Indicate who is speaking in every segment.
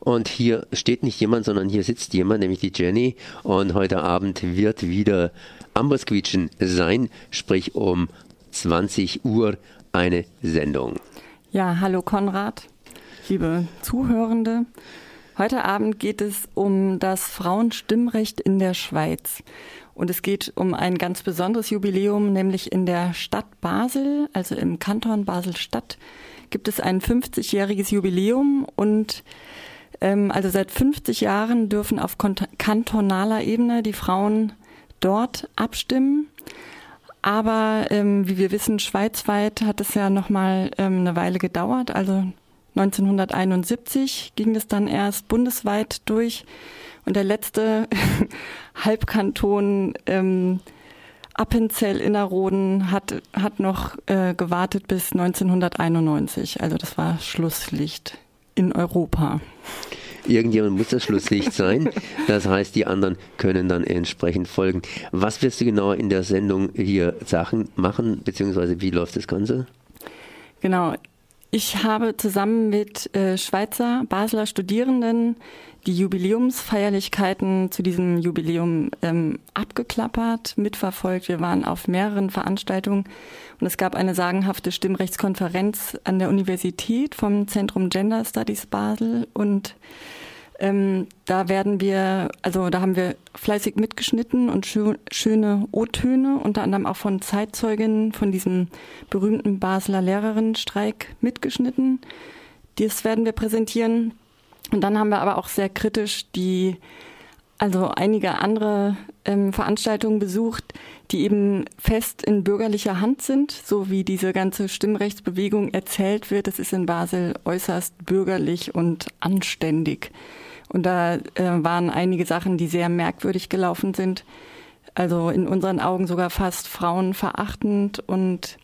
Speaker 1: Und hier steht nicht jemand, sondern hier sitzt jemand, nämlich die Jenny. Und heute Abend wird wieder Ambersquietschen sein, sprich um 20 Uhr eine Sendung.
Speaker 2: Ja, hallo Konrad, liebe Zuhörende. Heute Abend geht es um das Frauenstimmrecht in der Schweiz. Und es geht um ein ganz besonderes Jubiläum, nämlich in der Stadt Basel, also im Kanton Basel-Stadt, gibt es ein 50-jähriges Jubiläum und also seit 50 Jahren dürfen auf kantonaler Ebene die Frauen dort abstimmen. Aber ähm, wie wir wissen, schweizweit hat es ja noch mal ähm, eine Weile gedauert. Also 1971 ging es dann erst bundesweit durch. Und der letzte Halbkanton ähm, Appenzell Innerrhoden hat, hat noch äh, gewartet bis 1991. Also das war Schlusslicht in Europa.
Speaker 1: Irgendjemand muss das Schlusslicht sein. Das heißt, die anderen können dann entsprechend folgen. Was wirst du genau in der Sendung hier Sachen machen, beziehungsweise wie läuft das Ganze?
Speaker 2: Genau. Ich habe zusammen mit äh, Schweizer Basler Studierenden die Jubiläumsfeierlichkeiten zu diesem Jubiläum ähm, abgeklappert, mitverfolgt. Wir waren auf mehreren Veranstaltungen und es gab eine sagenhafte Stimmrechtskonferenz an der Universität vom Zentrum Gender Studies Basel und ähm, da werden wir, also da haben wir fleißig mitgeschnitten und schö schöne O-Töne, unter anderem auch von Zeitzeuginnen von diesem berühmten Basler Lehrerinnenstreik mitgeschnitten. Das werden wir präsentieren. Und dann haben wir aber auch sehr kritisch die, also einige andere ähm, Veranstaltungen besucht, die eben fest in bürgerlicher Hand sind, so wie diese ganze Stimmrechtsbewegung erzählt wird. Es ist in Basel äußerst bürgerlich und anständig. Und da äh, waren einige Sachen, die sehr merkwürdig gelaufen sind. Also in unseren Augen sogar fast frauenverachtend und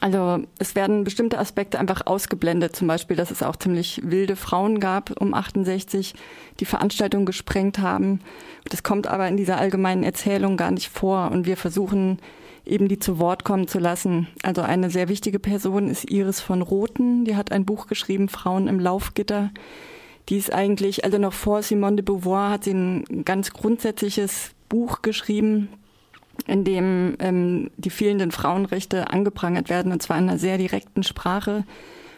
Speaker 2: also es werden bestimmte Aspekte einfach ausgeblendet, zum Beispiel, dass es auch ziemlich wilde Frauen gab um 68, die Veranstaltungen gesprengt haben. Das kommt aber in dieser allgemeinen Erzählung gar nicht vor und wir versuchen eben die zu Wort kommen zu lassen. Also eine sehr wichtige Person ist Iris von Rothen, die hat ein Buch geschrieben, Frauen im Laufgitter. Die ist eigentlich, also noch vor Simone de Beauvoir hat sie ein ganz grundsätzliches Buch geschrieben, in dem ähm, die fehlenden Frauenrechte angeprangert werden, und zwar in einer sehr direkten Sprache.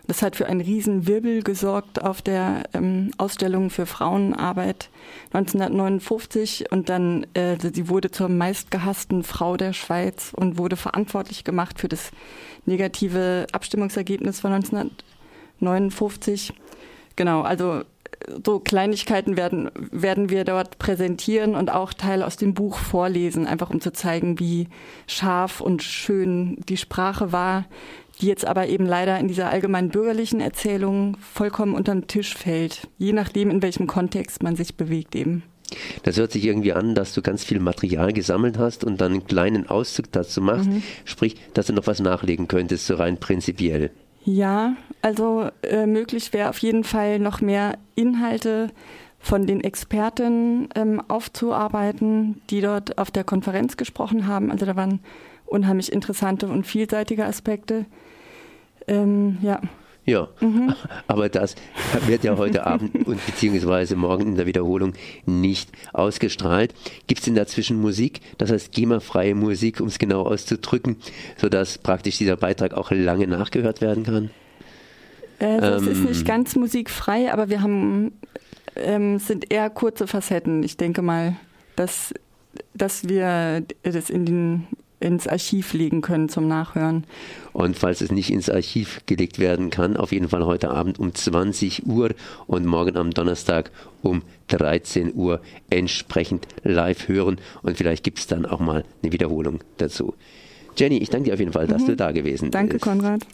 Speaker 2: Das hat für einen riesen Wirbel gesorgt auf der ähm, Ausstellung für Frauenarbeit 1959 und dann äh, sie wurde zur meistgehassten Frau der Schweiz und wurde verantwortlich gemacht für das negative Abstimmungsergebnis von 1959. Genau, also so Kleinigkeiten werden, werden wir dort präsentieren und auch Teile aus dem Buch vorlesen, einfach um zu zeigen, wie scharf und schön die Sprache war, die jetzt aber eben leider in dieser allgemeinen bürgerlichen Erzählung vollkommen unterm Tisch fällt, je nachdem, in welchem Kontext man sich bewegt eben.
Speaker 1: Das hört sich irgendwie an, dass du ganz viel Material gesammelt hast und dann einen kleinen Auszug dazu machst, mhm. sprich, dass du noch was nachlegen könntest, so rein prinzipiell.
Speaker 2: Ja, also äh, möglich wäre auf jeden Fall noch mehr Inhalte von den Experten ähm, aufzuarbeiten, die dort auf der Konferenz gesprochen haben. Also da waren unheimlich interessante und vielseitige Aspekte. Ähm,
Speaker 1: ja. Ja, mhm. aber das wird ja heute Abend und beziehungsweise morgen in der Wiederholung nicht ausgestrahlt. Gibt es denn dazwischen Musik, das heißt GEMA-freie Musik, um es genau auszudrücken, sodass praktisch dieser Beitrag auch lange nachgehört werden kann?
Speaker 2: Das ähm, ist nicht ganz musikfrei, aber wir haben, ähm, sind eher kurze Facetten. Ich denke mal, dass, dass wir das in den ins Archiv legen können zum Nachhören.
Speaker 1: Und falls es nicht ins Archiv gelegt werden kann, auf jeden Fall heute Abend um 20 Uhr und morgen am Donnerstag um 13 Uhr entsprechend live hören. Und vielleicht gibt es dann auch mal eine Wiederholung dazu. Jenny, ich danke dir auf jeden Fall, dass mhm. du da gewesen
Speaker 2: danke, bist. Danke, Konrad.